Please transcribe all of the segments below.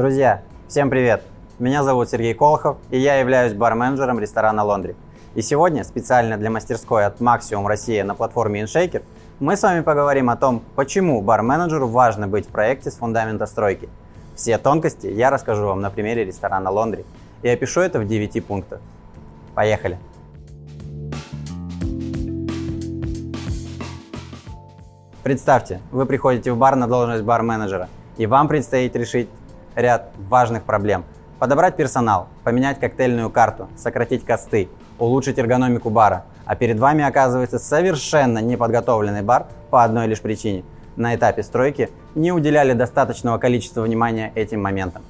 Друзья, всем привет! Меня зовут Сергей Колохов, и я являюсь бар-менеджером ресторана «Лондри». И сегодня специально для мастерской от Maximum Россия на платформе InShaker мы с вами поговорим о том, почему бар-менеджеру важно быть в проекте с фундамента стройки. Все тонкости я расскажу вам на примере ресторана «Лондри» и опишу это в 9 пунктах. Поехали! Представьте, вы приходите в бар на должность бар-менеджера, и вам предстоит решить ряд важных проблем. Подобрать персонал, поменять коктейльную карту, сократить косты, улучшить эргономику бара. А перед вами оказывается совершенно неподготовленный бар по одной лишь причине. На этапе стройки не уделяли достаточного количества внимания этим моментам.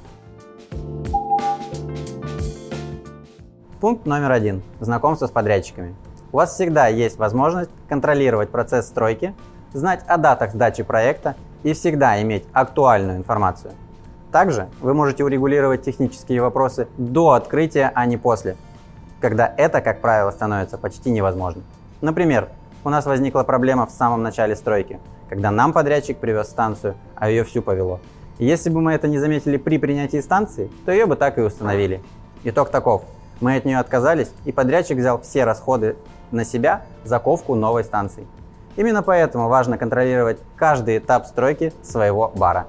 Пункт номер один. Знакомство с подрядчиками. У вас всегда есть возможность контролировать процесс стройки, знать о датах сдачи проекта и всегда иметь актуальную информацию. Также вы можете урегулировать технические вопросы до открытия, а не после, когда это, как правило, становится почти невозможным. Например, у нас возникла проблема в самом начале стройки, когда нам подрядчик привез станцию, а ее всю повело. Если бы мы это не заметили при принятии станции, то ее бы так и установили. Итог таков. Мы от нее отказались, и подрядчик взял все расходы на себя за ковку новой станции. Именно поэтому важно контролировать каждый этап стройки своего бара.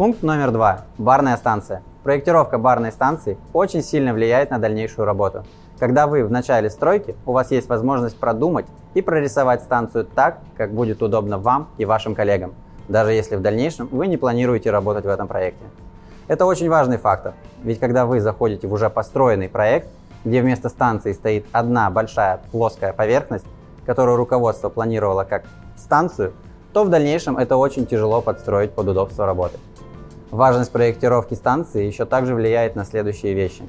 Пункт номер два. Барная станция. Проектировка барной станции очень сильно влияет на дальнейшую работу. Когда вы в начале стройки, у вас есть возможность продумать и прорисовать станцию так, как будет удобно вам и вашим коллегам, даже если в дальнейшем вы не планируете работать в этом проекте. Это очень важный фактор, ведь когда вы заходите в уже построенный проект, где вместо станции стоит одна большая плоская поверхность, которую руководство планировало как станцию, то в дальнейшем это очень тяжело подстроить под удобство работы. Важность проектировки станции еще также влияет на следующие вещи.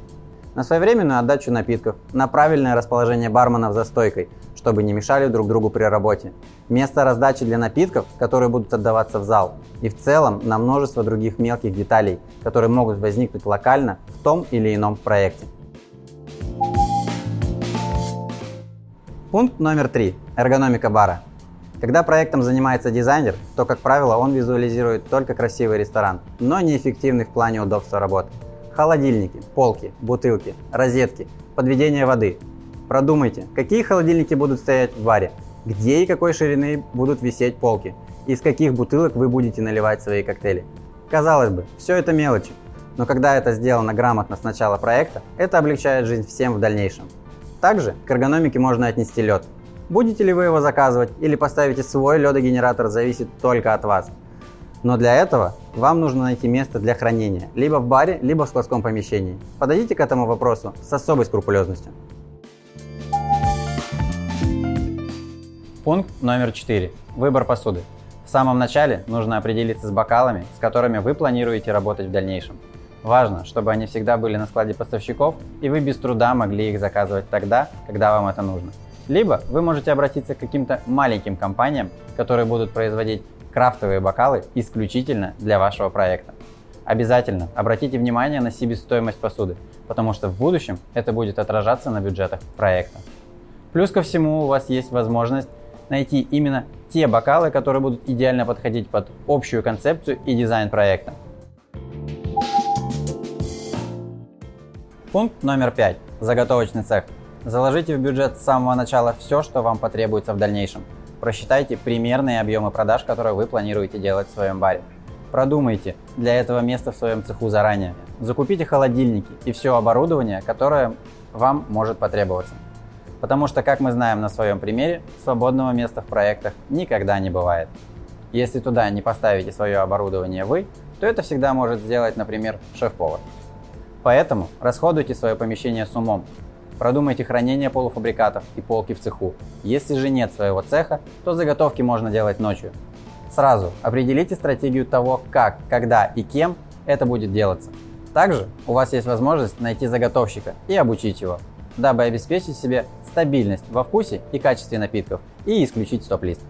На своевременную отдачу напитков, на правильное расположение барменов за стойкой, чтобы не мешали друг другу при работе, место раздачи для напитков, которые будут отдаваться в зал, и в целом на множество других мелких деталей, которые могут возникнуть локально в том или ином проекте. Пункт номер три. Эргономика бара. Когда проектом занимается дизайнер, то, как правило, он визуализирует только красивый ресторан, но неэффективный в плане удобства работы. Холодильники, полки, бутылки, розетки, подведение воды. Продумайте, какие холодильники будут стоять в баре, где и какой ширины будут висеть полки, из каких бутылок вы будете наливать свои коктейли. Казалось бы, все это мелочи, но когда это сделано грамотно с начала проекта, это облегчает жизнь всем в дальнейшем. Также к эргономике можно отнести лед. Будете ли вы его заказывать или поставите свой ледогенератор, зависит только от вас. Но для этого вам нужно найти место для хранения, либо в баре, либо в складском помещении. Подойдите к этому вопросу с особой скрупулезностью. Пункт номер 4. Выбор посуды. В самом начале нужно определиться с бокалами, с которыми вы планируете работать в дальнейшем. Важно, чтобы они всегда были на складе поставщиков, и вы без труда могли их заказывать тогда, когда вам это нужно. Либо вы можете обратиться к каким-то маленьким компаниям, которые будут производить крафтовые бокалы исключительно для вашего проекта. Обязательно обратите внимание на себестоимость посуды, потому что в будущем это будет отражаться на бюджетах проекта. Плюс ко всему у вас есть возможность найти именно те бокалы, которые будут идеально подходить под общую концепцию и дизайн проекта. Пункт номер пять. Заготовочный цех. Заложите в бюджет с самого начала все, что вам потребуется в дальнейшем. Просчитайте примерные объемы продаж, которые вы планируете делать в своем баре. Продумайте для этого места в своем цеху заранее. Закупите холодильники и все оборудование, которое вам может потребоваться. Потому что, как мы знаем на своем примере, свободного места в проектах никогда не бывает. Если туда не поставите свое оборудование вы, то это всегда может сделать, например, шеф-повар. Поэтому расходуйте свое помещение с умом. Продумайте хранение полуфабрикатов и полки в цеху. Если же нет своего цеха, то заготовки можно делать ночью. Сразу определите стратегию того, как, когда и кем это будет делаться. Также у вас есть возможность найти заготовщика и обучить его, дабы обеспечить себе стабильность во вкусе и качестве напитков и исключить стоп-лист.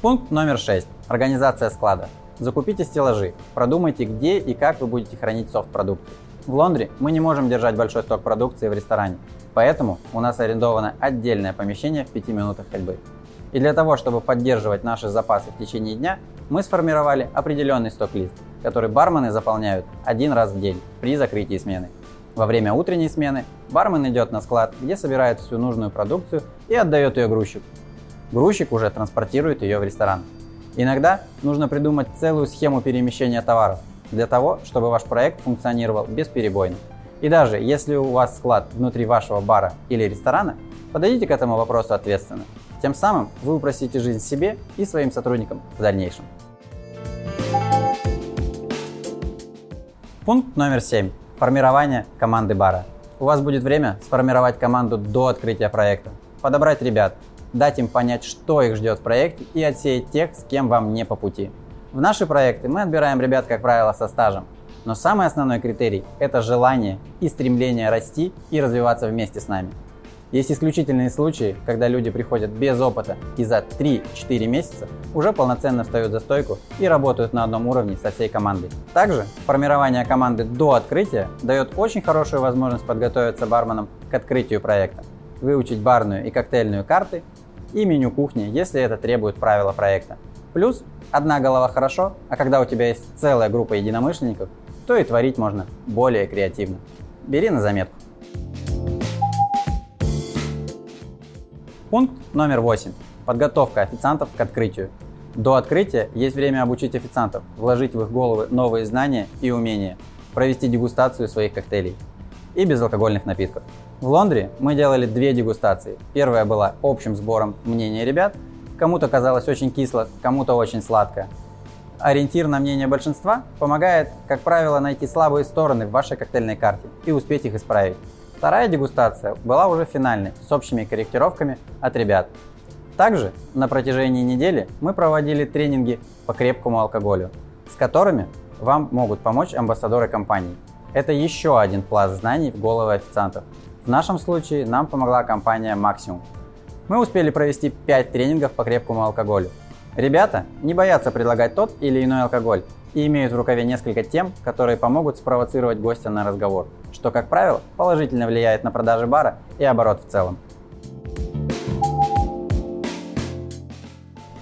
Пункт номер 6. Организация склада. Закупите стеллажи, продумайте, где и как вы будете хранить софт-продукцию. В Лондре мы не можем держать большой сток продукции в ресторане, поэтому у нас арендовано отдельное помещение в 5 минутах ходьбы. И для того, чтобы поддерживать наши запасы в течение дня, мы сформировали определенный сток-лист, который бармены заполняют один раз в день при закрытии смены. Во время утренней смены бармен идет на склад, где собирает всю нужную продукцию и отдает ее грузчику. Грузчик уже транспортирует ее в ресторан. Иногда нужно придумать целую схему перемещения товаров для того, чтобы ваш проект функционировал бесперебойно. И даже если у вас склад внутри вашего бара или ресторана, подойдите к этому вопросу ответственно. Тем самым вы упростите жизнь себе и своим сотрудникам в дальнейшем. Пункт номер 7. Формирование команды бара. У вас будет время сформировать команду до открытия проекта, подобрать ребят, дать им понять, что их ждет в проекте и отсеять тех, с кем вам не по пути. В наши проекты мы отбираем ребят, как правило, со стажем. Но самый основной критерий – это желание и стремление расти и развиваться вместе с нами. Есть исключительные случаи, когда люди приходят без опыта и за 3-4 месяца уже полноценно встают за стойку и работают на одном уровне со всей командой. Также формирование команды до открытия дает очень хорошую возможность подготовиться барменам к открытию проекта, выучить барную и коктейльную карты и меню кухни, если это требует правила проекта. Плюс одна голова хорошо, а когда у тебя есть целая группа единомышленников, то и творить можно более креативно. Бери на заметку. Пункт номер 8. Подготовка официантов к открытию. До открытия есть время обучить официантов, вложить в их головы новые знания и умения, провести дегустацию своих коктейлей и безалкогольных напитков. В Лондре мы делали две дегустации. Первая была общим сбором мнения ребят. Кому-то казалось очень кисло, кому-то очень сладко. Ориентир на мнение большинства помогает, как правило, найти слабые стороны в вашей коктейльной карте и успеть их исправить. Вторая дегустация была уже финальной, с общими корректировками от ребят. Также на протяжении недели мы проводили тренинги по крепкому алкоголю, с которыми вам могут помочь амбассадоры компании. Это еще один пласт знаний в головы официантов, в нашем случае нам помогла компания Maximum. Мы успели провести 5 тренингов по крепкому алкоголю. Ребята не боятся предлагать тот или иной алкоголь и имеют в рукаве несколько тем, которые помогут спровоцировать гостя на разговор, что, как правило, положительно влияет на продажи бара и оборот в целом.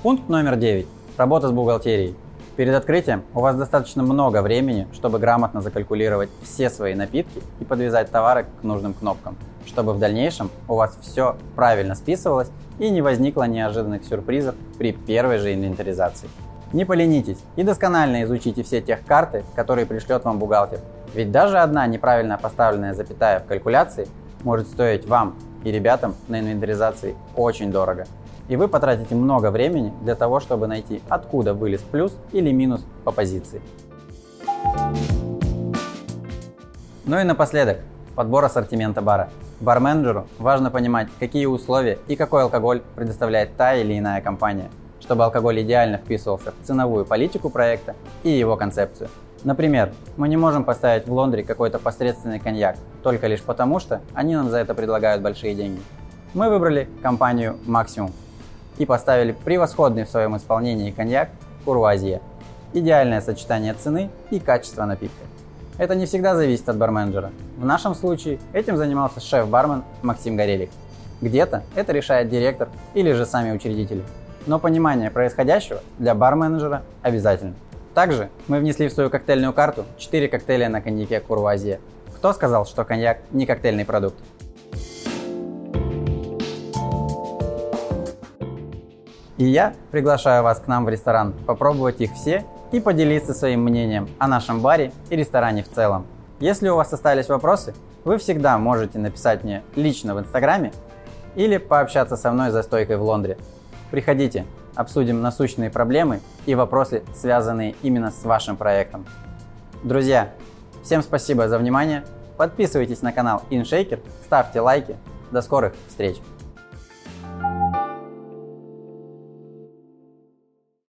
Пункт номер 9. Работа с бухгалтерией. Перед открытием у вас достаточно много времени, чтобы грамотно закалькулировать все свои напитки и подвязать товары к нужным кнопкам, чтобы в дальнейшем у вас все правильно списывалось и не возникло неожиданных сюрпризов при первой же инвентаризации. Не поленитесь и досконально изучите все тех карты, которые пришлет вам бухгалтер. Ведь даже одна неправильно поставленная запятая в калькуляции может стоить вам и ребятам на инвентаризации очень дорого и вы потратите много времени для того, чтобы найти, откуда вылез плюс или минус по позиции. Ну и напоследок, подбор ассортимента бара. Барменджеру важно понимать, какие условия и какой алкоголь предоставляет та или иная компания, чтобы алкоголь идеально вписывался в ценовую политику проекта и его концепцию. Например, мы не можем поставить в Лондре какой-то посредственный коньяк, только лишь потому, что они нам за это предлагают большие деньги. Мы выбрали компанию Maximum, и поставили превосходный в своем исполнении коньяк Курвазье. Идеальное сочетание цены и качества напитка. Это не всегда зависит от барменджера. В нашем случае этим занимался шеф-бармен Максим Горелик. Где-то это решает директор или же сами учредители. Но понимание происходящего для барменджера обязательно. Также мы внесли в свою коктейльную карту 4 коктейля на коньяке Курвазье. Кто сказал, что коньяк не коктейльный продукт? И я приглашаю вас к нам в ресторан попробовать их все и поделиться своим мнением о нашем баре и ресторане в целом. Если у вас остались вопросы, вы всегда можете написать мне лично в Инстаграме или пообщаться со мной за стойкой в Лондре. Приходите, обсудим насущные проблемы и вопросы, связанные именно с вашим проектом. Друзья, всем спасибо за внимание. Подписывайтесь на канал InShaker, ставьте лайки. До скорых встреч!